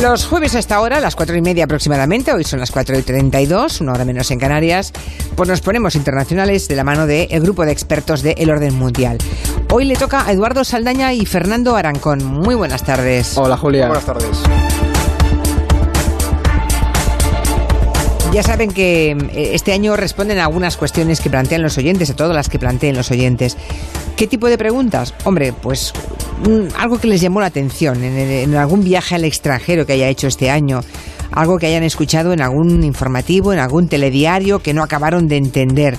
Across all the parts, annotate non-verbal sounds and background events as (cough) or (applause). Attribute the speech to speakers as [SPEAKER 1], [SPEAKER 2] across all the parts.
[SPEAKER 1] Los jueves a esta hora, a las cuatro y media aproximadamente, hoy son las cuatro y treinta y dos, una hora menos en Canarias, pues nos ponemos internacionales de la mano del grupo de expertos de El Orden Mundial. Hoy le toca a Eduardo Saldaña y Fernando Arancón. Muy buenas tardes.
[SPEAKER 2] Hola Julia.
[SPEAKER 3] Buenas tardes.
[SPEAKER 1] Ya saben que eh, este año responden a algunas cuestiones que plantean los oyentes, a todas las que planteen los oyentes. ¿Qué tipo de preguntas? Hombre, pues algo que les llamó la atención en, en algún viaje al extranjero que haya hecho este año, algo que hayan escuchado en algún informativo, en algún telediario que no acabaron de entender,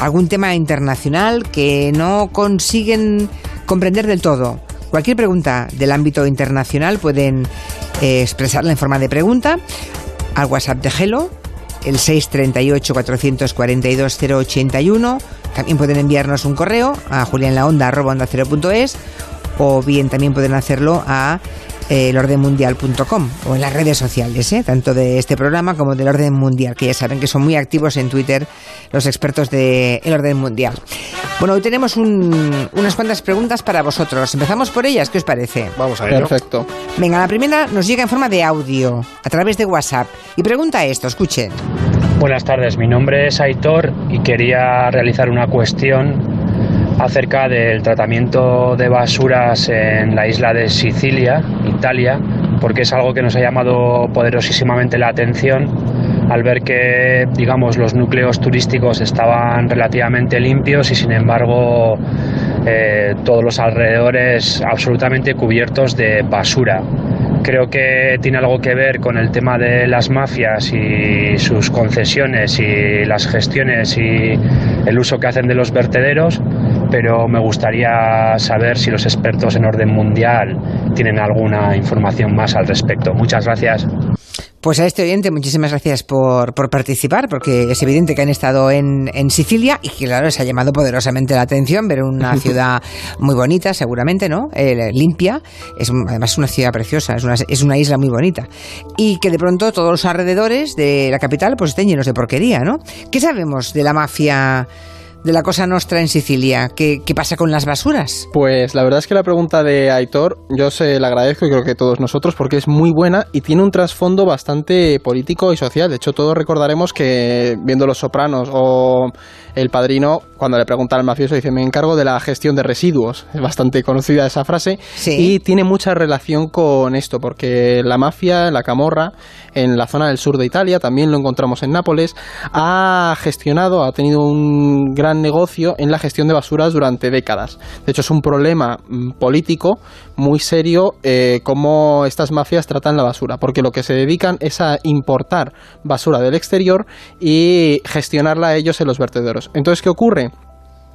[SPEAKER 1] algún tema internacional que no consiguen comprender del todo. Cualquier pregunta del ámbito internacional pueden eh, expresarla en forma de pregunta al WhatsApp de Gelo, el 638-442-081. También pueden enviarnos un correo a julianlaonda.es o bien también pueden hacerlo a eh, elordenmundial.com o en las redes sociales, ¿eh? tanto de este programa como del Orden Mundial, que ya saben que son muy activos en Twitter los expertos del El Orden Mundial. Bueno, hoy tenemos un- unas cuantas preguntas para vosotros. Empezamos por ellas, ¿qué os parece?
[SPEAKER 3] Vamos a ello.
[SPEAKER 2] Perfecto.
[SPEAKER 1] Venga, la primera nos llega en forma de audio, a través de WhatsApp. Y pregunta esto, escuchen.
[SPEAKER 4] Buenas tardes, mi nombre es Aitor y quería realizar una cuestión acerca del tratamiento de basuras en la isla de Sicilia, Italia, porque es algo que nos ha llamado poderosísimamente la atención al ver que, digamos, los núcleos turísticos estaban relativamente limpios y, sin embargo, eh, todos los alrededores absolutamente cubiertos de basura. Creo que tiene algo que ver con el tema de las mafias y sus concesiones y las gestiones y el uso que hacen de los vertederos, pero me gustaría saber si los expertos en orden mundial tienen alguna información más al respecto. Muchas gracias.
[SPEAKER 1] Pues a este oyente, muchísimas gracias por, por participar, porque es evidente que han estado en, en Sicilia y que, claro, les ha llamado poderosamente la atención ver una (laughs) ciudad muy bonita, seguramente, ¿no? Eh, limpia. Es además una ciudad preciosa, es una, es una isla muy bonita. Y que de pronto todos los alrededores de la capital pues estén llenos de porquería, ¿no? ¿Qué sabemos de la mafia, de la cosa nostra en Sicilia? ¿Qué, qué pasa con las basuras?
[SPEAKER 2] Pues la verdad es que la pregunta de Aitor yo se la agradezco y creo que todos nosotros porque es muy buena y tiene un trasfondo bastante político y social. De hecho, todos recordaremos que viendo Los Sopranos o El Padrino, cuando le pregunta al mafioso, dice, me encargo de la gestión de residuos. (laughs) Es bastante conocida esa frase
[SPEAKER 1] Sí.
[SPEAKER 2] y tiene mucha relación con esto porque la mafia, la camorra, en la zona del sur de Italia, también lo encontramos en Nápoles, ha gestionado, ha tenido un gran negocio en la gestión de basuras durante décadas. De hecho, es un problema mm, político muy serio eh, cómo estas mafias tratan la basura, porque lo que se dedican es a importar basura del exterior y gestionarla ellos en los vertederos. Entonces, ¿qué ocurre?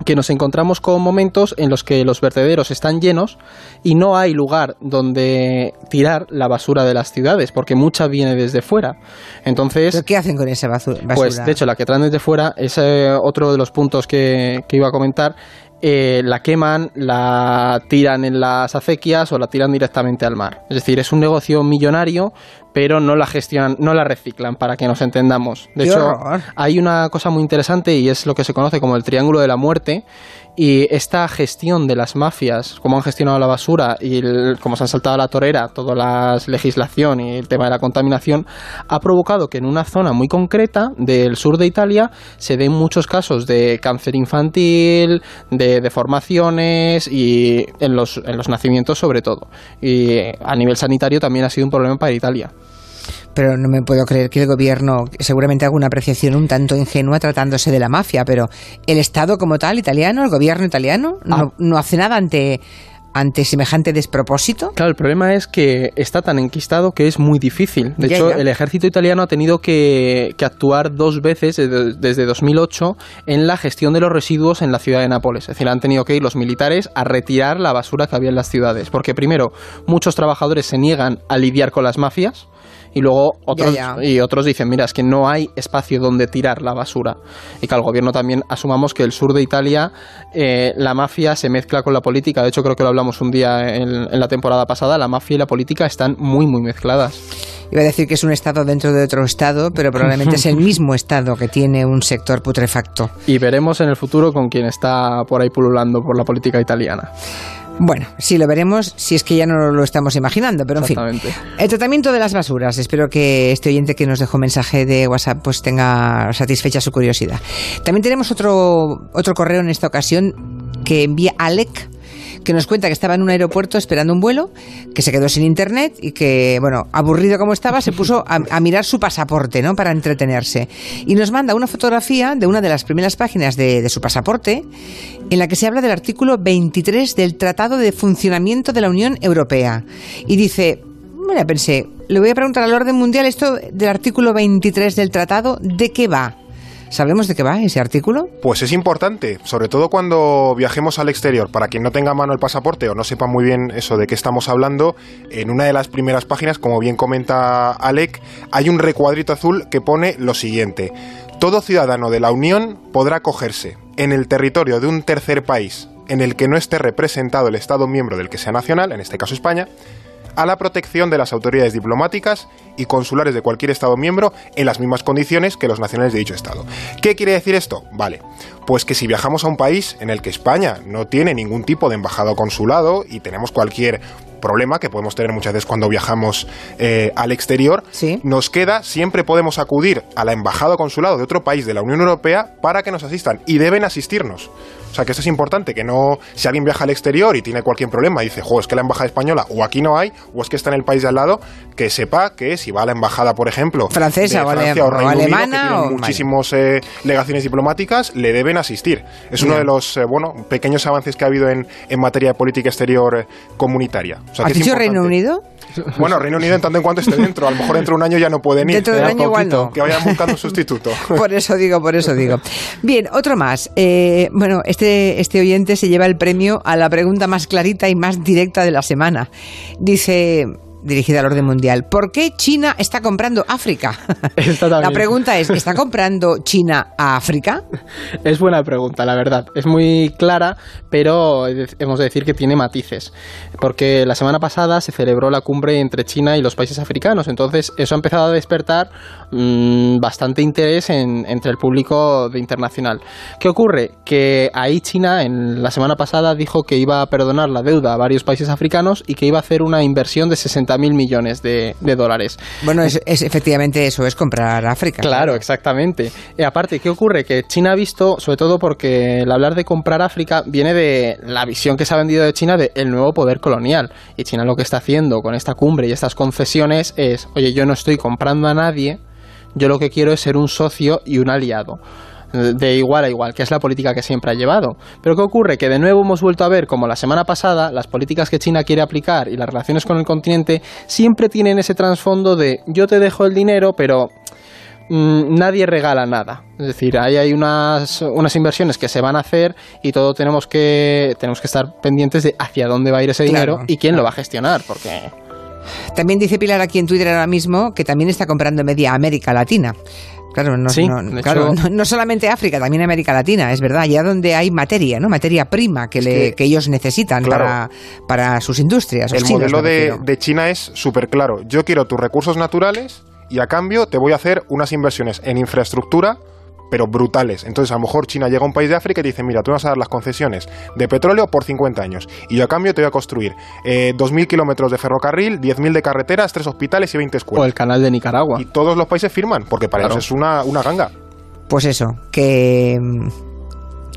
[SPEAKER 2] Que nos encontramos con momentos en los que los vertederos están llenos y no hay lugar donde tirar la basura de las ciudades, porque mucha viene desde fuera. Entonces,
[SPEAKER 1] ¿Pero qué hacen con esa basu- basura?
[SPEAKER 2] pues de hecho, la que traen desde fuera es eh, otro de los puntos que, que iba a comentar. Eh, la queman, la tiran en las acequias o la tiran directamente al mar. Es decir, es un negocio millonario, pero no la gestionan, no la reciclan, para que nos entendamos. De
[SPEAKER 1] ¡Qué
[SPEAKER 2] hecho,
[SPEAKER 1] horror!
[SPEAKER 2] hay una cosa muy interesante y es lo que se conoce como el Triángulo de la Muerte. Y esta gestión de las mafias, cómo han gestionado la basura y el- cómo se han saltado a la torera toda la legislación y el tema de la contaminación, ha provocado que en una zona muy concreta del sur de Italia se den muchos casos de cáncer infantil, de deformaciones y en los, en los nacimientos sobre todo. Y a nivel sanitario también ha sido un problema para Italia.
[SPEAKER 1] Pero no me puedo creer que el gobierno, seguramente haga una apreciación un tanto ingenua tratándose de la mafia, pero el Estado como tal, italiano, el gobierno italiano, no,
[SPEAKER 2] Ah.
[SPEAKER 1] no hace nada ante, ante semejante despropósito.
[SPEAKER 2] Claro, el problema es que está tan enquistado que es muy difícil. De
[SPEAKER 1] Ya,
[SPEAKER 2] hecho,
[SPEAKER 1] ya.
[SPEAKER 2] el ejército italiano ha tenido que, que actuar dos veces desde, desde 2008 en la gestión de los residuos en la ciudad de Nápoles. Es decir, han tenido que ir los militares a retirar la basura que había en las ciudades. Porque primero, muchos trabajadores se niegan a lidiar con las mafias. Y luego otros,
[SPEAKER 1] Ya, ya.
[SPEAKER 2] y otros dicen, mira, es que no hay espacio donde tirar la basura. Y que al gobierno también asumamos que el sur de Italia, eh, la mafia se mezcla con la política. De hecho, creo que lo hablamos un día en, en la temporada pasada. La mafia y la política están muy, muy mezcladas.
[SPEAKER 1] Iba a decir que es un Estado dentro de otro Estado, pero probablemente es el (laughs) mismo Estado que tiene un sector putrefacto.
[SPEAKER 2] Y veremos en el futuro con quién está por ahí pululando por la política italiana.
[SPEAKER 1] Bueno, sí lo veremos si es que ya no lo estamos imaginando, pero en fin. El tratamiento de las basuras. Espero que este oyente que nos dejó mensaje de WhatsApp pues tenga satisfecha su curiosidad. También tenemos otro, otro correo en esta ocasión que envía Alec que nos cuenta que estaba en un aeropuerto esperando un vuelo, que se quedó sin internet y que, bueno, aburrido como estaba, se puso a, mirar su pasaporte, ¿no? Para entretenerse. Y nos manda una fotografía de una de las primeras páginas de, de su pasaporte, en la que se habla del artículo 23 del Tratado de Funcionamiento de la Unión Europea. Y dice, bueno, pensé, le voy a preguntar al orden mundial esto del artículo 23 del tratado, ¿de qué va? ¿Sabemos de qué va ese artículo?
[SPEAKER 3] Pues es importante, sobre todo cuando viajemos al exterior. Para quien no tenga mano el pasaporte o no sepa muy bien eso de qué estamos hablando, en una de las primeras páginas, como bien comenta Alec, hay un recuadrito azul que pone lo siguiente. Todo ciudadano de la Unión podrá acogerse en el territorio de un tercer país en el que no esté representado el Estado miembro del que sea nacional, en este caso España, a la protección de las autoridades diplomáticas y consulares de cualquier Estado miembro en las mismas condiciones que los nacionales de dicho Estado. ¿Qué quiere decir esto? Vale, pues que si viajamos a un país en el que España no tiene ningún tipo de embajada o consulado y tenemos cualquier problema que podemos tener muchas veces cuando viajamos eh, al exterior, nos queda, siempre podemos acudir a la embajada o consulado de otro país de la Unión Europea para que nos asistan y deben asistirnos. O sea que esto es importante, que no, si alguien viaja al exterior y tiene cualquier problema y dice, jo, es que la embajada española o aquí no hay, o es que está en el país de al lado, que sepa que si va a la embajada, por ejemplo,
[SPEAKER 1] francesa
[SPEAKER 3] o, alemana, o muchísimas eh, legaciones diplomáticas, le deben asistir. Es uno de los, eh, bueno, pequeños avances que ha habido en, en materia de política exterior eh, comunitaria.
[SPEAKER 1] Sea, ¿Has dicho Reino Unido?
[SPEAKER 3] Bueno, Reino Unido en tanto en cuanto esté dentro. A lo mejor dentro de un año ya no pueden ir.
[SPEAKER 1] Dentro de un año igual
[SPEAKER 3] Que vayan buscando un sustituto. (laughs)
[SPEAKER 1] por eso digo, por eso digo. Bien, otro más. bueno, este este, este, oyente se lleva el premio a la pregunta más clarita y más directa de la semana. Dice, dirigida al orden mundial. ¿Por qué China está comprando África? (laughs) la pregunta es, ¿está comprando China a África? (laughs)
[SPEAKER 2] Es buena pregunta, la verdad. Es muy clara, pero hemos de decir que tiene matices. Porque la semana pasada se celebró la cumbre entre China y los países africanos. Entonces, eso ha empezado a despertar mmm, bastante interés entre el público de internacional. ¿Qué ocurre? Que ahí China, en la semana pasada, dijo que iba a perdonar la deuda a varios países africanos y que iba a hacer una inversión de 60 mil millones de, dólares.
[SPEAKER 1] Bueno, es, efectivamente eso, es comprar África.
[SPEAKER 2] Claro, exactamente. Y aparte, ¿qué ocurre? Que China ha visto, sobre todo porque el hablar de comprar África viene de la visión que se ha vendido de China de el nuevo poder colonial. Y China lo que está haciendo con esta cumbre y estas concesiones es, oye, yo no estoy comprando a nadie, yo lo que quiero es ser un socio y un aliado de igual a igual, que es la política que siempre ha llevado. Pero ¿qué ocurre? Que de nuevo hemos vuelto a ver, como la semana pasada, las políticas que China quiere aplicar y las relaciones con el continente siempre tienen ese trasfondo de yo te dejo el dinero, pero mm, nadie regala nada. Es decir, ahí hay unas, unas inversiones que se van a hacer y todo tenemos que, tenemos que estar pendientes de hacia dónde va a ir ese dinero y quién lo va a gestionar, porque...
[SPEAKER 1] También dice Pilar aquí en Twitter ahora mismo que también está comprando media América Latina. Claro, no, no, solamente África, también América Latina, es verdad, allá donde hay materia, ¿no? Materia prima que, le, que, ellos necesitan para, para sus industrias.
[SPEAKER 3] El modelo de, de China es súper claro. Yo quiero tus recursos naturales y a cambio te voy a hacer unas inversiones en infraestructura pero brutales. Entonces, a lo mejor China llega a un país de África y dice, mira, tú vas a dar las concesiones de petróleo por 50 años y yo a cambio te voy a construir eh, 2.000 kilómetros de ferrocarril, 10.000 de carreteras, 3 hospitales y 20 escuelas.
[SPEAKER 2] O el canal de Nicaragua.
[SPEAKER 3] Y todos los países firman, porque para ellos es una, una ganga.
[SPEAKER 1] Pues eso, que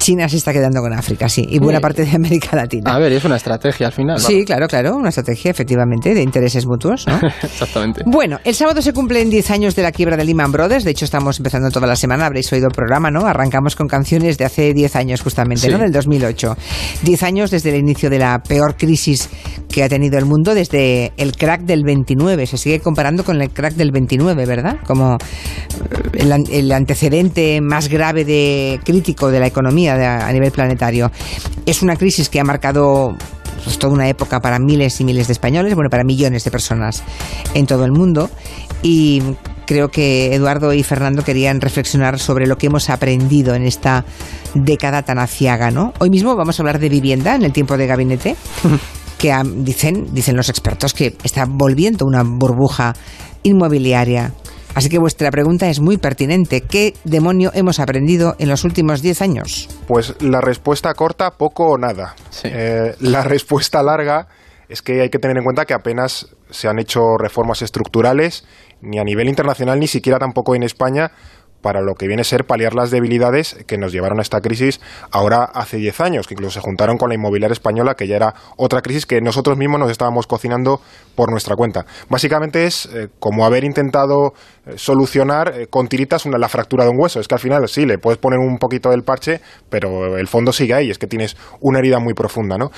[SPEAKER 1] China se está quedando con África, sí, y buena parte de América Latina.
[SPEAKER 2] A ver, es una estrategia al final.
[SPEAKER 1] Sí, claro, claro, una estrategia efectivamente de intereses mutuos, ¿no? (laughs)
[SPEAKER 2] Exactamente.
[SPEAKER 1] Bueno, el sábado se cumplen 10 años de la quiebra de Lehman Brothers, de hecho estamos empezando toda la semana, habréis oído el programa, ¿no? Arrancamos con canciones de hace 10 años justamente, ¿no? Del 2008. 10 años desde el inicio de la peor crisis que ha tenido el mundo, desde el crack del 29, se sigue comparando con el crack del 29, ¿verdad? Como el, el antecedente más grave de crítico de la economía a nivel planetario. Es una crisis que ha marcado pues, toda una época para miles y miles de españoles, bueno, para millones de personas en todo el mundo. Y creo que Eduardo y Fernando querían reflexionar sobre lo que hemos aprendido en esta década tan aciaga, ¿no? Hoy mismo vamos a hablar de vivienda en el tiempo de gabinete, (laughs) que dicen, dicen los expertos que está volviendo una burbuja inmobiliaria Así que vuestra pregunta es muy pertinente. ¿Qué demonio hemos aprendido en los últimos 10 años?
[SPEAKER 3] Pues la respuesta corta, poco o nada. Eh, la (laughs) respuesta larga es que hay que tener en cuenta que apenas se han hecho reformas estructurales, ni a nivel internacional, ni siquiera tampoco en España, para lo que viene a ser paliar las debilidades que nos llevaron a esta crisis ahora hace 10 años, que incluso se juntaron con la inmobiliaria española, que ya era otra crisis que nosotros mismos nos estábamos cocinando por nuestra cuenta. Básicamente es eh, como haber intentado solucionar eh, con tiritas una, la fractura de un hueso. Es que al final sí, le puedes poner un poquito del parche, pero el fondo sigue ahí, es que tienes una herida muy profunda. ¿no?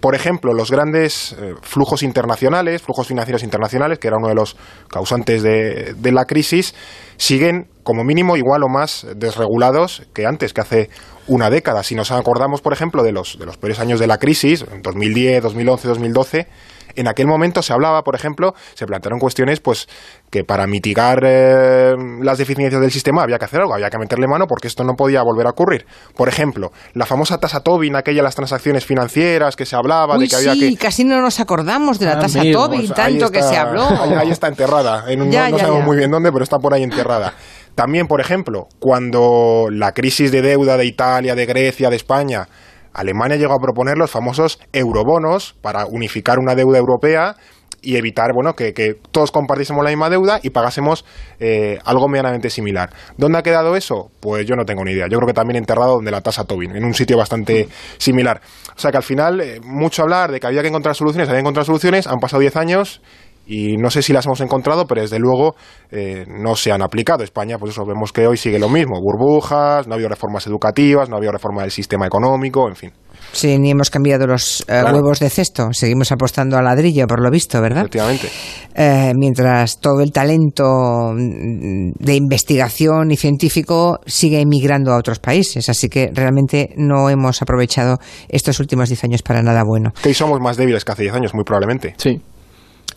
[SPEAKER 3] por ejemplo, los grandes flujos internacionales, flujos financieros internacionales, que era uno de los causantes de, de la crisis, siguen como mínimo igual o más desregulados que antes, que hace una década. Si nos acordamos, por ejemplo, de los, de los peores años de la crisis, 2010, 2011, 2012, en aquel momento se hablaba, por ejemplo, se plantearon cuestiones pues que para mitigar eh, las deficiencias del sistema había que hacer algo, había que meterle mano porque esto no podía volver a ocurrir. Por ejemplo, la famosa tasa Tobin, aquella las transacciones financieras que se hablaba de que había que
[SPEAKER 1] casi no nos acordamos de la ah, tasa Tobin, tanto que se habló.
[SPEAKER 3] Ahí, (laughs) está enterrada, en no, sabemos muy bien dónde, pero está por ahí enterrada. También, por ejemplo, cuando la crisis de deuda de Italia, de Grecia, de España, Alemania llegó a proponer los famosos eurobonos para unificar una deuda europea y evitar bueno que, todos compartiésemos la misma deuda y pagásemos eh, algo medianamente similar. ¿Dónde ha quedado eso? Pues yo no tengo ni idea. Yo creo que también enterrado donde la tasa Tobin, en un sitio bastante similar. O sea que al final, eh, mucho hablar de que había que encontrar soluciones, había que encontrar soluciones, han pasado 10 años y no sé si las hemos encontrado, pero desde luego eh, no se han aplicado. España, pues eso, vemos que hoy sigue lo mismo, burbujas, no ha habido reformas educativas, no ha habido reforma del sistema económico, en fin.
[SPEAKER 1] Sí, ni hemos cambiado los eh, huevos de cesto, seguimos apostando a ladrillo, por lo visto, ¿verdad?
[SPEAKER 3] Efectivamente.
[SPEAKER 1] Eh, mientras todo el talento de investigación y científico sigue emigrando a otros países, así que realmente no hemos aprovechado estos últimos 10 años para nada bueno.
[SPEAKER 3] Que somos más débiles que hace 10 años, muy probablemente.
[SPEAKER 2] Sí.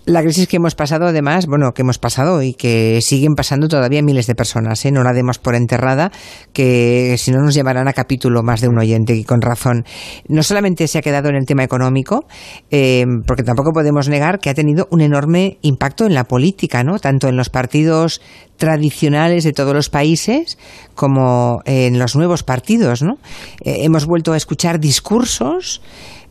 [SPEAKER 1] La crisis que hemos pasado, además, bueno, que hemos pasado y que siguen pasando todavía miles de personas, ¿eh? no la demos por enterrada, que si no nos llevarán a capítulo más de un oyente y con razón. No solamente se ha quedado en el tema económico, eh, porque tampoco podemos negar que ha tenido un enorme impacto en la política, ¿no? Tanto en los partidos tradicionales de todos los países como en los nuevos partidos, ¿no? Eh, hemos vuelto a escuchar discursos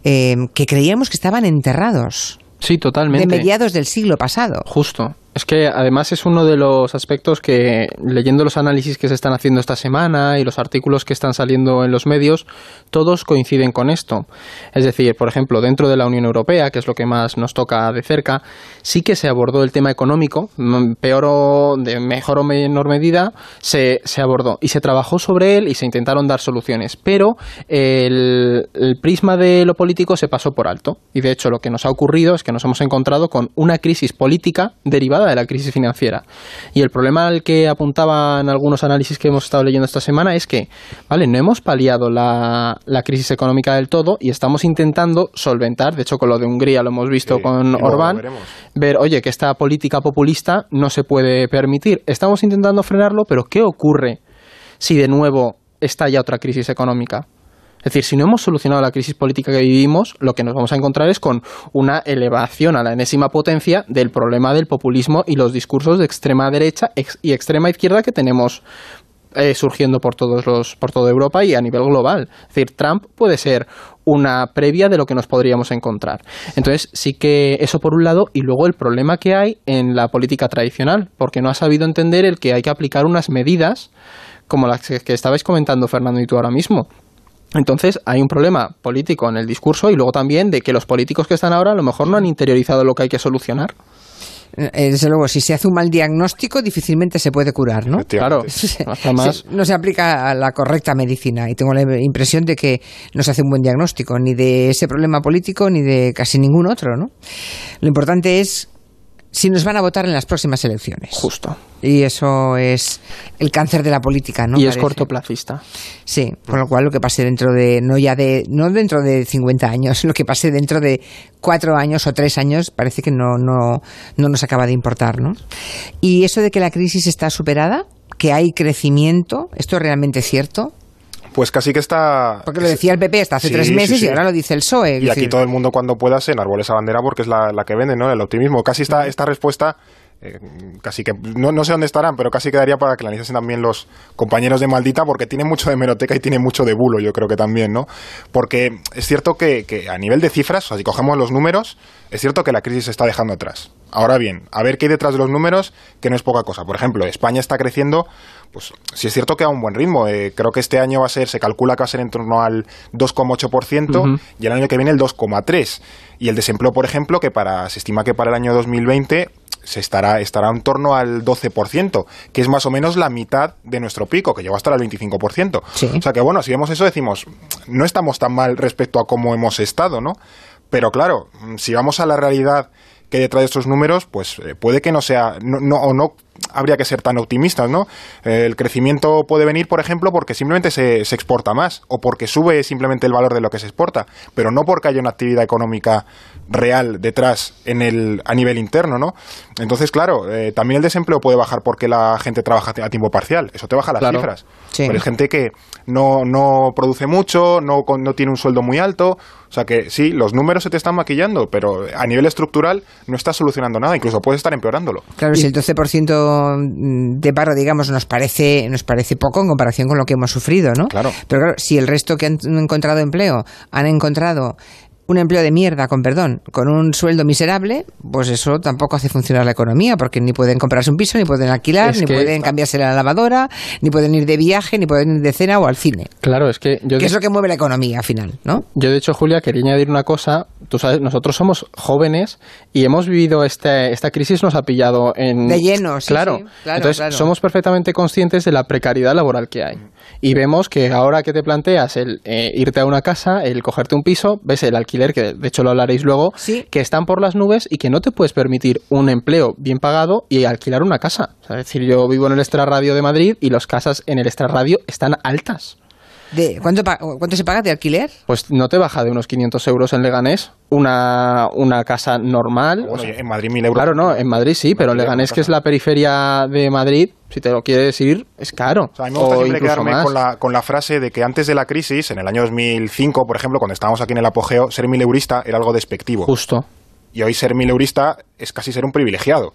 [SPEAKER 1] que creíamos que estaban enterrados.
[SPEAKER 2] Sí, totalmente.
[SPEAKER 1] De mediados del siglo pasado.
[SPEAKER 2] Justo. Es que además es uno de los aspectos que, leyendo los análisis que se están haciendo esta semana y los artículos que están saliendo en los medios, todos coinciden con esto. Es decir, por ejemplo, dentro de la Unión Europea, que es lo que más nos toca de cerca, sí que se abordó el tema económico, mm, peor o de mejor o menor medida, se, se abordó y se trabajó sobre él y se intentaron dar soluciones. Pero el, el prisma de lo político se pasó por alto. Y de hecho, lo que nos ha ocurrido es que nos hemos encontrado con una crisis política derivada de la crisis financiera. Y el problema al que apuntaban algunos análisis que hemos estado leyendo esta semana es que, vale, no hemos paliado la, crisis económica del todo y estamos intentando solventar, de hecho con lo de Hungría lo hemos visto con Orbán, ver, oye, que esta política populista no se puede permitir. Estamos intentando frenarlo, pero ¿qué ocurre si de nuevo estalla otra crisis económica? Es decir, si no hemos solucionado la crisis política que vivimos, lo que nos vamos a encontrar es con una elevación a la enésima potencia del problema del populismo y los discursos de extrema derecha y extrema izquierda que tenemos eh, surgiendo por todos los por toda Europa y a nivel global. Es decir, Trump puede ser una previa de lo que nos podríamos encontrar. Entonces, sí que eso por un lado y luego el problema que hay en la política tradicional, porque no ha sabido entender el que hay que aplicar unas medidas como las que estabais comentando Fernando y tú ahora mismo, entonces hay un problema político en el discurso y luego también de que los políticos que están ahora a lo mejor no han interiorizado lo que hay que solucionar.
[SPEAKER 1] Eh, desde luego, si se hace un mal diagnóstico, difícilmente se puede curar, ¿no?
[SPEAKER 2] Claro, (laughs)
[SPEAKER 1] no se aplica a la correcta medicina y tengo la impresión de que no se hace un buen diagnóstico ni de ese problema político ni de casi ningún otro, ¿no? Lo importante es si nos van a votar en las próximas elecciones.
[SPEAKER 2] Justo.
[SPEAKER 1] Y eso es el cáncer de la política, ¿no?
[SPEAKER 2] Y es cortoplacista.
[SPEAKER 1] Sí, con lo cual lo que pase dentro de, no ya de, no dentro de 50 años, (laughs) lo que pase dentro de cuatro años o tres años parece que no, no, no nos acaba de importar, ¿no? Y eso de que la crisis está superada, que hay crecimiento, ¿esto es realmente cierto?
[SPEAKER 3] Pues casi que está...
[SPEAKER 1] Porque lo decía el PP hasta hace tres meses y ahora lo dice el PSOE.
[SPEAKER 3] Y aquí todo el mundo cuando pueda se enarbole esa bandera porque es la, que vende, ¿no? El optimismo. Casi esta, esta respuesta eh, casi que no, no, sé dónde estarán, pero casi quedaría para que la analizasen también los compañeros de Maldita, porque tiene mucho de meroteca y tiene mucho de bulo, yo creo que también, ¿no? Porque es cierto que, que a nivel de cifras, o sea, si cogemos los números, es cierto que la crisis se está dejando atrás. Ahora bien, a ver qué hay detrás de los números, que no es poca cosa. Por ejemplo, España está creciendo, pues si es cierto que a un buen ritmo. Eh, creo que este año va a ser, se calcula que va a ser en torno al 2,8% y el año que viene el 2,3%. Y el desempleo, por ejemplo, que para, se estima que para el año 2020 se estará, estará en torno al 12%, que es más o menos la mitad de nuestro pico, que llegó hasta el 25%. O sea que bueno, si vemos eso decimos, no estamos tan mal respecto a cómo hemos estado, ¿no? Pero claro, si vamos a la realidad que detrás de estos números, pues eh, puede que no sea, no, no, o no habría que ser tan optimistas, ¿no? el crecimiento puede venir, por ejemplo, porque simplemente se, se, exporta más o porque sube simplemente el valor de lo que se exporta, pero no porque haya una actividad económica real detrás en el, a nivel interno, ¿no? Entonces, claro, eh, también el desempleo puede bajar porque la gente trabaja a tiempo parcial. Eso te baja las cifras. Pero hay gente que no, no produce mucho, no, no tiene un sueldo muy alto. O sea que sí, los números se te están maquillando, pero a nivel estructural no estás solucionando nada, incluso puedes estar empeorándolo.
[SPEAKER 1] Claro, si el 12% de paro, digamos, nos parece, nos parece poco en comparación con lo que hemos sufrido, ¿no?
[SPEAKER 3] Claro.
[SPEAKER 1] Pero claro, si el resto que han encontrado empleo han encontrado un empleo de mierda, con perdón, con un sueldo miserable, pues eso tampoco hace funcionar la economía, porque ni pueden comprarse un piso, ni pueden alquilar, ni pueden cambiarse la lavadora, ni pueden ir de viaje, ni pueden ir de cena o al cine.
[SPEAKER 2] Claro, es que yo...
[SPEAKER 1] Que es lo que mueve la economía al final, ¿no?
[SPEAKER 2] Yo, de hecho, Julia, quería añadir una cosa. Tú sabes, nosotros somos jóvenes y hemos vivido este, esta crisis, nos ha pillado en...
[SPEAKER 1] De lleno, sí,
[SPEAKER 2] claro.
[SPEAKER 1] claro
[SPEAKER 2] Entonces, somos perfectamente conscientes de la precariedad laboral que hay. Y vemos que ahora que te planteas el eh, irte a una casa, el cogerte un piso, ves el alquiler, que de hecho lo hablaréis luego, que están por las nubes y que no te puedes permitir un empleo bien pagado y alquilar una casa. es decir, yo vivo en el extrarradio de Madrid y las casas en el extrarradio están altas.
[SPEAKER 1] De, ¿cuánto, ¿Cuánto se paga de alquiler?
[SPEAKER 2] Pues no te baja de unos 500 euros en Leganés una, una casa normal.
[SPEAKER 3] Bueno, en Madrid mil euros.
[SPEAKER 2] Claro, no, en Madrid sí, pero en Leganés, que es la periferia de Madrid, si te lo quieres ir, es caro.
[SPEAKER 3] O sea, a mí me gusta siempre quedarme con la, con la frase de que antes de la crisis, en el año 2005, por ejemplo, cuando estábamos aquí en el apogeo, ser mileurista era algo despectivo.
[SPEAKER 2] Justo.
[SPEAKER 3] Y hoy ser mileurista es casi ser un privilegiado.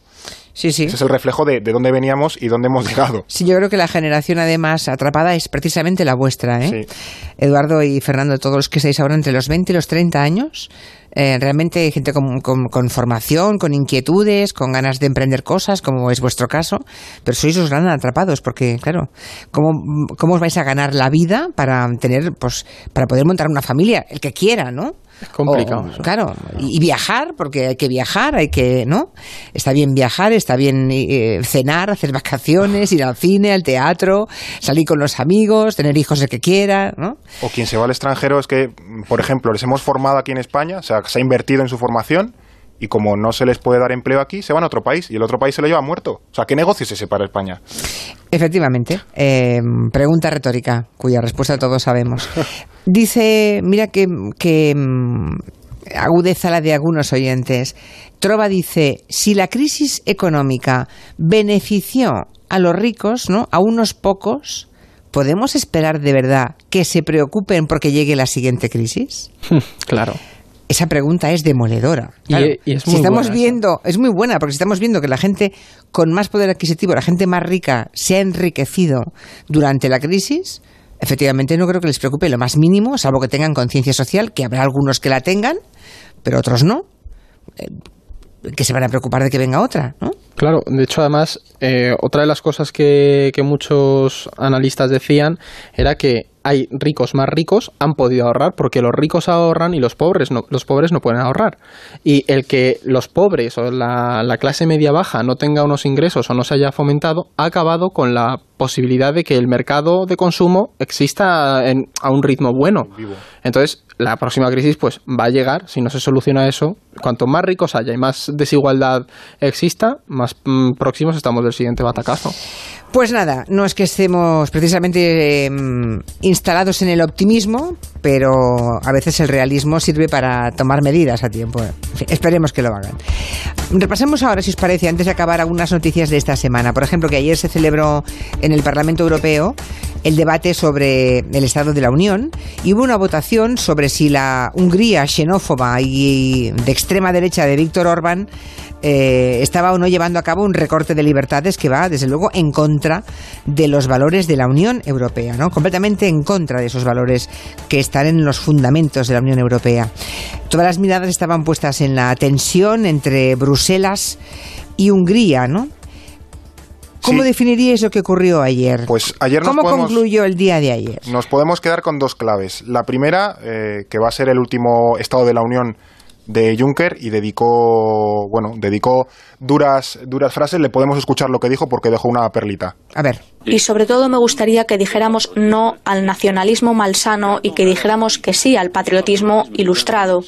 [SPEAKER 1] Sí, sí.
[SPEAKER 3] Ese es el reflejo de, de, dónde veníamos y dónde hemos llegado. (laughs)
[SPEAKER 1] Sí, yo creo que la generación además atrapada es precisamente la vuestra, ¿eh?
[SPEAKER 3] Sí.
[SPEAKER 1] Eduardo y Fernando, todos los que estáis ahora entre los 20 y los 30 años, eh, realmente gente con, con, con, formación, con inquietudes, con ganas de emprender cosas, como es vuestro caso, pero sois los gran atrapados, porque claro, ¿cómo, ¿cómo os vais a ganar la vida para tener, pues, para poder montar una familia? El que quiera, ¿no?
[SPEAKER 2] Es complicado.
[SPEAKER 1] O, claro, y, y, viajar, porque hay que viajar, hay que, ¿no? Está bien viajar, está bien eh, cenar, hacer vacaciones, ir al cine, al teatro, salir con los amigos, tener hijos el que quiera, ¿no?
[SPEAKER 3] O quien se va al extranjero es que, por ejemplo, les hemos formado aquí en España, o sea, se ha invertido en su formación y como no se les puede dar empleo aquí, se van a otro país y el otro país se lo lleva muerto. O sea, ¿qué negocio es ese para España?
[SPEAKER 1] Efectivamente. Eh, pregunta retórica, cuya respuesta todos sabemos. (laughs) Dice, mira que, que agudeza la de algunos oyentes. Trova dice, si la crisis económica benefició a los ricos, ¿no? A unos pocos, ¿podemos esperar de verdad que se preocupen porque llegue la siguiente crisis?
[SPEAKER 2] claro.
[SPEAKER 1] Esa pregunta es demoledora. Claro,
[SPEAKER 2] y, y es
[SPEAKER 1] si estamos
[SPEAKER 2] buena,
[SPEAKER 1] viendo, es muy buena, porque si estamos viendo que la gente con más poder adquisitivo, la gente más rica, se ha enriquecido durante la crisis, efectivamente no creo que les preocupe lo más mínimo, salvo que tengan conciencia social, que habrá algunos que la tengan, pero otros no. Que se van a preocupar de que venga otra, ¿no?
[SPEAKER 2] Claro, de hecho, además, eh, otra de las cosas que, que muchos analistas decían era que hay ricos más ricos han podido ahorrar porque los ricos ahorran y los pobres no, los pobres no pueden ahorrar. Y el que los pobres o la, la, clase media baja no tenga unos ingresos o no se haya fomentado ha acabado con la posibilidad de que el mercado de consumo exista en, a un ritmo bueno. Entonces, la próxima crisis pues va a llegar, si no se soluciona eso, cuanto más ricos haya y más desigualdad exista, más mmm, próximos estamos del siguiente batacazo.
[SPEAKER 1] Pues nada, no es que estemos precisamente eh, instalados en el optimismo, pero a veces el realismo sirve para tomar medidas a tiempo. En fin, esperemos que lo hagan. Repasemos ahora, si os parece, antes de acabar algunas noticias de esta semana. Por ejemplo, que ayer se celebró en el Parlamento Europeo el debate sobre el Estado de la Unión y hubo una votación sobre si la Hungría xenófoba y de extrema derecha de Víctor Orbán eh, estaba o no llevando a cabo un recorte de libertades que va, desde luego, en contra de los valores de la Unión Europea, ¿no? Completamente en contra de esos valores que están en los fundamentos de la Unión Europea. Todas las miradas estaban puestas en la tensión entre Bruselas y Hungría, ¿no? ¿Cómo
[SPEAKER 3] Sí.
[SPEAKER 1] eso que ocurrió ayer?
[SPEAKER 3] Pues ayer nos
[SPEAKER 1] ¿Cómo
[SPEAKER 3] podemos-
[SPEAKER 1] concluyó el día de ayer?
[SPEAKER 3] Nos podemos quedar con dos claves. La primera, eh, que va a ser el último Estado de la Unión de Juncker y dedicó, bueno, dedicó duras, duras frases. Le podemos escuchar lo que dijo porque dejó una perlita.
[SPEAKER 1] A ver.
[SPEAKER 5] Y sobre todo me gustaría que dijéramos no al nacionalismo malsano y que dijéramos que sí al patriotismo ilustrado.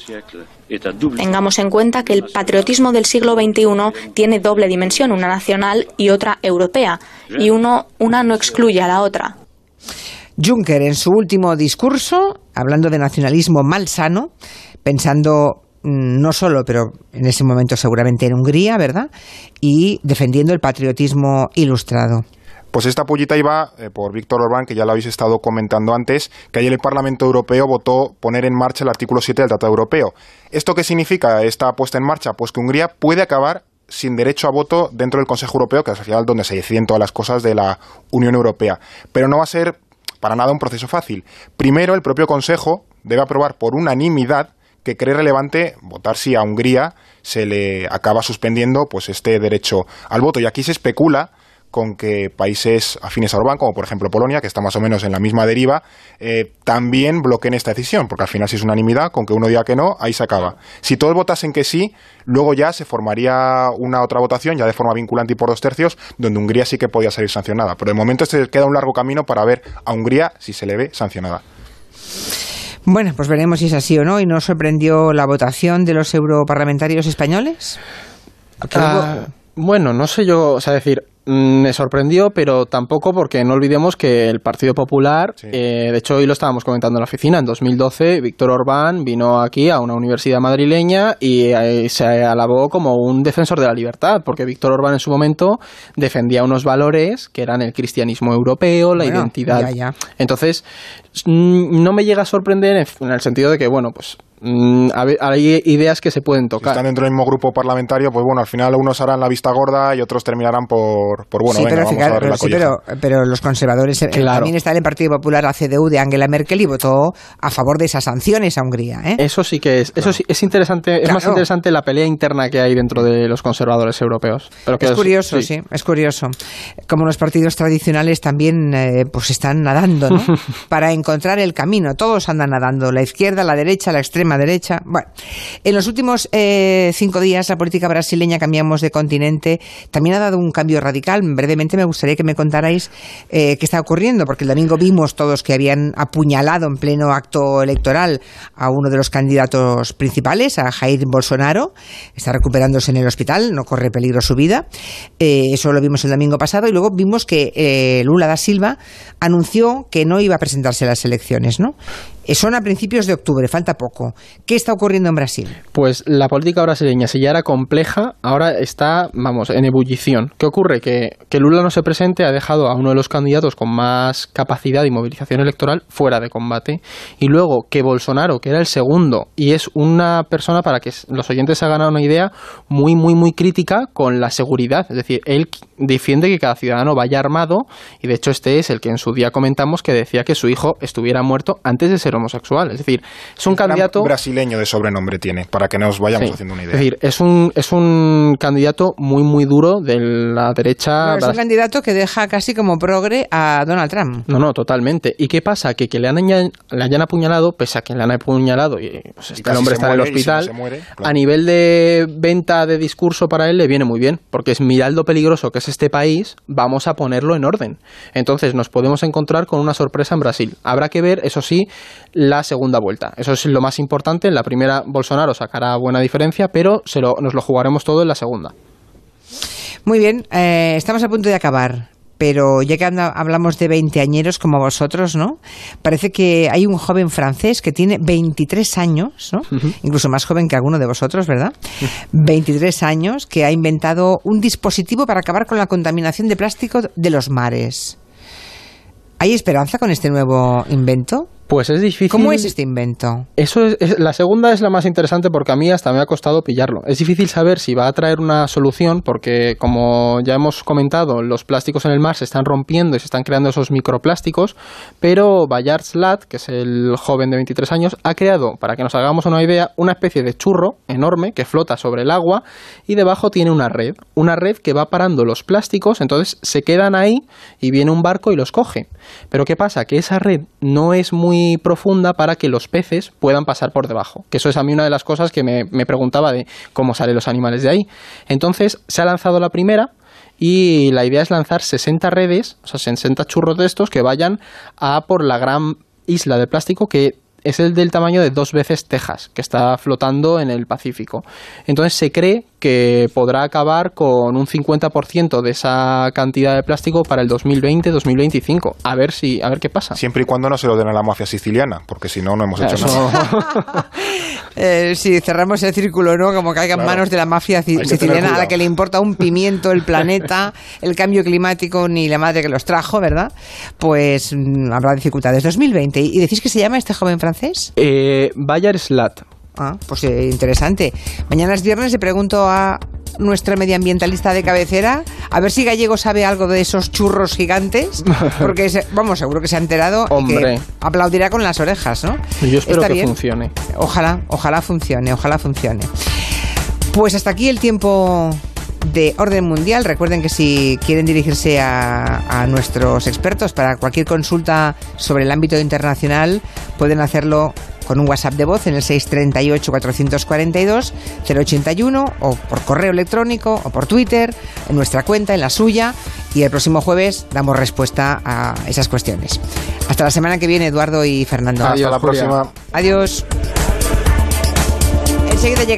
[SPEAKER 5] Tengamos en cuenta que el patriotismo del siglo XXI tiene doble dimensión, una nacional y otra europea, y uno, una no excluye a la otra.
[SPEAKER 1] Juncker en su último discurso, hablando de nacionalismo malsano, pensando no solo, pero en ese momento seguramente en Hungría, ¿verdad? Y defendiendo el patriotismo ilustrado.
[SPEAKER 3] Pues esta pullita iba eh, por Víctor Orbán, que ya lo habéis estado comentando antes, que ayer el Parlamento Europeo votó poner en marcha el artículo 7 del Tratado Europeo. ¿Esto qué significa esta puesta en marcha? Pues que Hungría puede acabar sin derecho a voto dentro del Consejo Europeo, que es al final donde se deciden todas las cosas de la Unión Europea. Pero no va a ser para nada un proceso fácil. Primero, el propio Consejo debe aprobar por unanimidad que cree relevante votar si a Hungría se le acaba suspendiendo pues este derecho al voto. Y aquí se especula con que países afines a Orbán, como por ejemplo Polonia, que está más o menos en la misma deriva, eh, también bloqueen esta decisión, porque al final si es unanimidad, con que uno diga que no, ahí se acaba. Si todos votasen que sí, luego ya se formaría una otra votación, ya de forma vinculante y por dos tercios, donde Hungría sí que podía salir sancionada. Pero de momento se queda un largo camino para ver a Hungría si se le ve sancionada.
[SPEAKER 1] Bueno, pues veremos si es así o no. ¿Y no sorprendió la votación de los europarlamentarios españoles?
[SPEAKER 2] Ah, bueno, no sé yo, o sea, decir, me sorprendió, pero tampoco porque no olvidemos que el Partido Popular,
[SPEAKER 3] Sí.
[SPEAKER 2] eh, de hecho hoy lo estábamos comentando en la oficina, en 2012 Víctor Orbán vino aquí a una universidad madrileña y eh, se alabó como un defensor de la libertad, porque Víctor Orbán en su momento defendía unos valores que eran el cristianismo europeo, la
[SPEAKER 1] Bueno,
[SPEAKER 2] identidad.
[SPEAKER 1] ya, ya.
[SPEAKER 2] Entonces, mm, no me llega a sorprender en en el sentido de que, bueno, pues mm, hay ideas que se pueden
[SPEAKER 3] Si
[SPEAKER 2] tocar.
[SPEAKER 3] están dentro del mismo grupo parlamentario, pues bueno, al final unos harán la vista gorda y otros terminarán por, por bueno,
[SPEAKER 1] sí,
[SPEAKER 3] venga,
[SPEAKER 1] pero,
[SPEAKER 3] vamos
[SPEAKER 1] fijar-
[SPEAKER 3] a darle
[SPEAKER 1] pero
[SPEAKER 3] la
[SPEAKER 1] sí,
[SPEAKER 3] colleja.
[SPEAKER 1] pero- pero los conservadores eh,
[SPEAKER 2] Claro.
[SPEAKER 1] también está en el Partido Popular, la CDU de Angela Merkel y votó a favor de esas sanciones a Hungría. ¿eh?
[SPEAKER 2] Eso sí que es, eso sí, es interesante, es más interesante la pelea interna que hay dentro de los conservadores europeos. Pero que
[SPEAKER 1] Es curioso, sí. es curioso. Como los partidos tradicionales también eh, pues están nadando, ¿no? (laughs) Para encontrar el camino. Todos andan nadando, la izquierda, la derecha, la extrema derecha. Bueno, en los últimos eh, cinco días la política brasileña cambiamos de continente. También ha dado un cambio radical. Brevemente me gustaría que me contarais eh, qué está ocurriendo, porque el domingo vimos todos que habían apuñalado en pleno acto electoral a uno de los candidatos principales, a Jair Bolsonaro. Está recuperándose en el hospital, no corre peligro su vida. Eh, eso lo vimos el domingo pasado y luego vimos que eh, Lula da Silva anunció que no iba a presentarse a las elecciones, ¿no? Eh, son a principios de octubre, falta poco. ¿Qué está ocurriendo en Brasil?
[SPEAKER 2] Pues la política brasileña, si ya era compleja, ahora está, vamos, en ebullición. ¿Qué ocurre? Que, que Lula no se presente ha dejado a uno de los candidatos con más capacidad y movilización electoral fuera de combate. Y luego que Bolsonaro, que era el segundo, y es una persona para que los oyentes se hagan una idea muy, muy, muy crítica con la seguridad. Es decir, él defiende que cada ciudadano vaya armado, y de hecho este es el que en su día comentamos que decía que su hijo estuviera muerto antes de ser homosexual. Es decir, es un candidato...
[SPEAKER 3] brasileño de sobrenombre tiene, para que nos vayamos
[SPEAKER 2] Sí.
[SPEAKER 3] haciendo una idea.
[SPEAKER 2] Es decir, es un, es un candidato muy, muy duro de la derecha.
[SPEAKER 1] Es un candidato que deja casi como progre a Donald Trump.
[SPEAKER 2] No, no, totalmente. ¿Y qué pasa? Que que le, han le hayan apuñalado, pese a que le han apuñalado y pues,
[SPEAKER 3] Y
[SPEAKER 2] este hombre está en el hospital,
[SPEAKER 3] se muere, claro.
[SPEAKER 2] a nivel de venta de discurso para él le viene muy bien, porque es mirad lo peligroso que es este país, vamos a ponerlo en orden. Entonces nos podemos encontrar con una sorpresa en Brasil. Habrá que ver, eso sí, la segunda vuelta. Eso es lo más importante. En la primera Bolsonaro sacará buena diferencia, pero se lo- nos lo jugaremos todo en la segunda.
[SPEAKER 1] Muy bien, eh, estamos a punto de acabar. Pero ya que hablamos de veinteañeros como vosotros, ¿no? Parece que hay un joven francés que tiene 23 años, ¿no? Incluso más joven que alguno de vosotros, ¿verdad? 23 años que ha inventado un dispositivo para acabar con la contaminación de plástico de los mares. ¿Hay esperanza con este nuevo invento?
[SPEAKER 2] Pues es difícil.
[SPEAKER 1] ¿Cómo es este invento?
[SPEAKER 2] Eso es, la segunda es la más interesante porque a mí hasta me ha costado pillarlo. Es difícil saber si va a traer una solución porque, como ya hemos comentado, los plásticos en el mar se están rompiendo y se están creando esos microplásticos, pero Bayard Slat, que es el joven de 23 años, ha creado, para que nos hagamos una idea, una especie de churro enorme que flota sobre el agua y debajo tiene una red, una red que va parando los plásticos, entonces se quedan ahí y viene un barco y los coge. Pero ¿qué pasa? Que esa red no es muy profunda para que los peces puedan pasar por debajo. Que eso es a mí una de las cosas que me, me preguntaba de cómo salen los animales de ahí. Entonces se ha lanzado la primera y la idea es lanzar 60 redes, o sea, 60 churros de estos que vayan a por la gran isla de plástico que es el del tamaño de dos veces Texas, que está flotando en el Pacífico. Entonces se cree que podrá acabar con un 50% de esa cantidad de plástico para el 2020-2025. A ver si, a ver qué pasa.
[SPEAKER 3] Siempre y cuando no se lo den a la mafia siciliana, porque si no, no hemos hecho
[SPEAKER 1] nada. (laughs) eh, si cerramos el círculo, ¿no? Como caiga en manos de la mafia siciliana a la que le importa un pimiento el planeta, (laughs) el cambio climático, ni la madre que los trajo, ¿verdad? Pues mm, habrá dificultades. 2020. ¿Y decís que se llama este joven francés?
[SPEAKER 2] Eh, Bayard Slat.
[SPEAKER 1] Ah, pues eh, interesante. Mañana es viernes y pregunto a nuestra medioambientalista de cabecera a ver si Gallego sabe algo de esos churros gigantes, (laughs) porque vamos, seguro que se ha enterado
[SPEAKER 2] Hombre.
[SPEAKER 1] y que aplaudirá con las orejas, ¿no?
[SPEAKER 2] Yo espero que funcione.
[SPEAKER 1] Ojalá, ojalá funcione, ojalá funcione. Pues hasta aquí el tiempo de orden mundial. Recuerden que si quieren dirigirse a, a, nuestros expertos para cualquier consulta sobre el ámbito internacional, pueden hacerlo con un WhatsApp de voz en el 638-442-081 o por correo electrónico o por Twitter, en nuestra cuenta, en la suya. Y el próximo jueves damos respuesta a esas cuestiones. Hasta la semana que viene, Eduardo y Fernando.
[SPEAKER 3] Hasta la próxima.
[SPEAKER 1] Adiós. Enseguida llega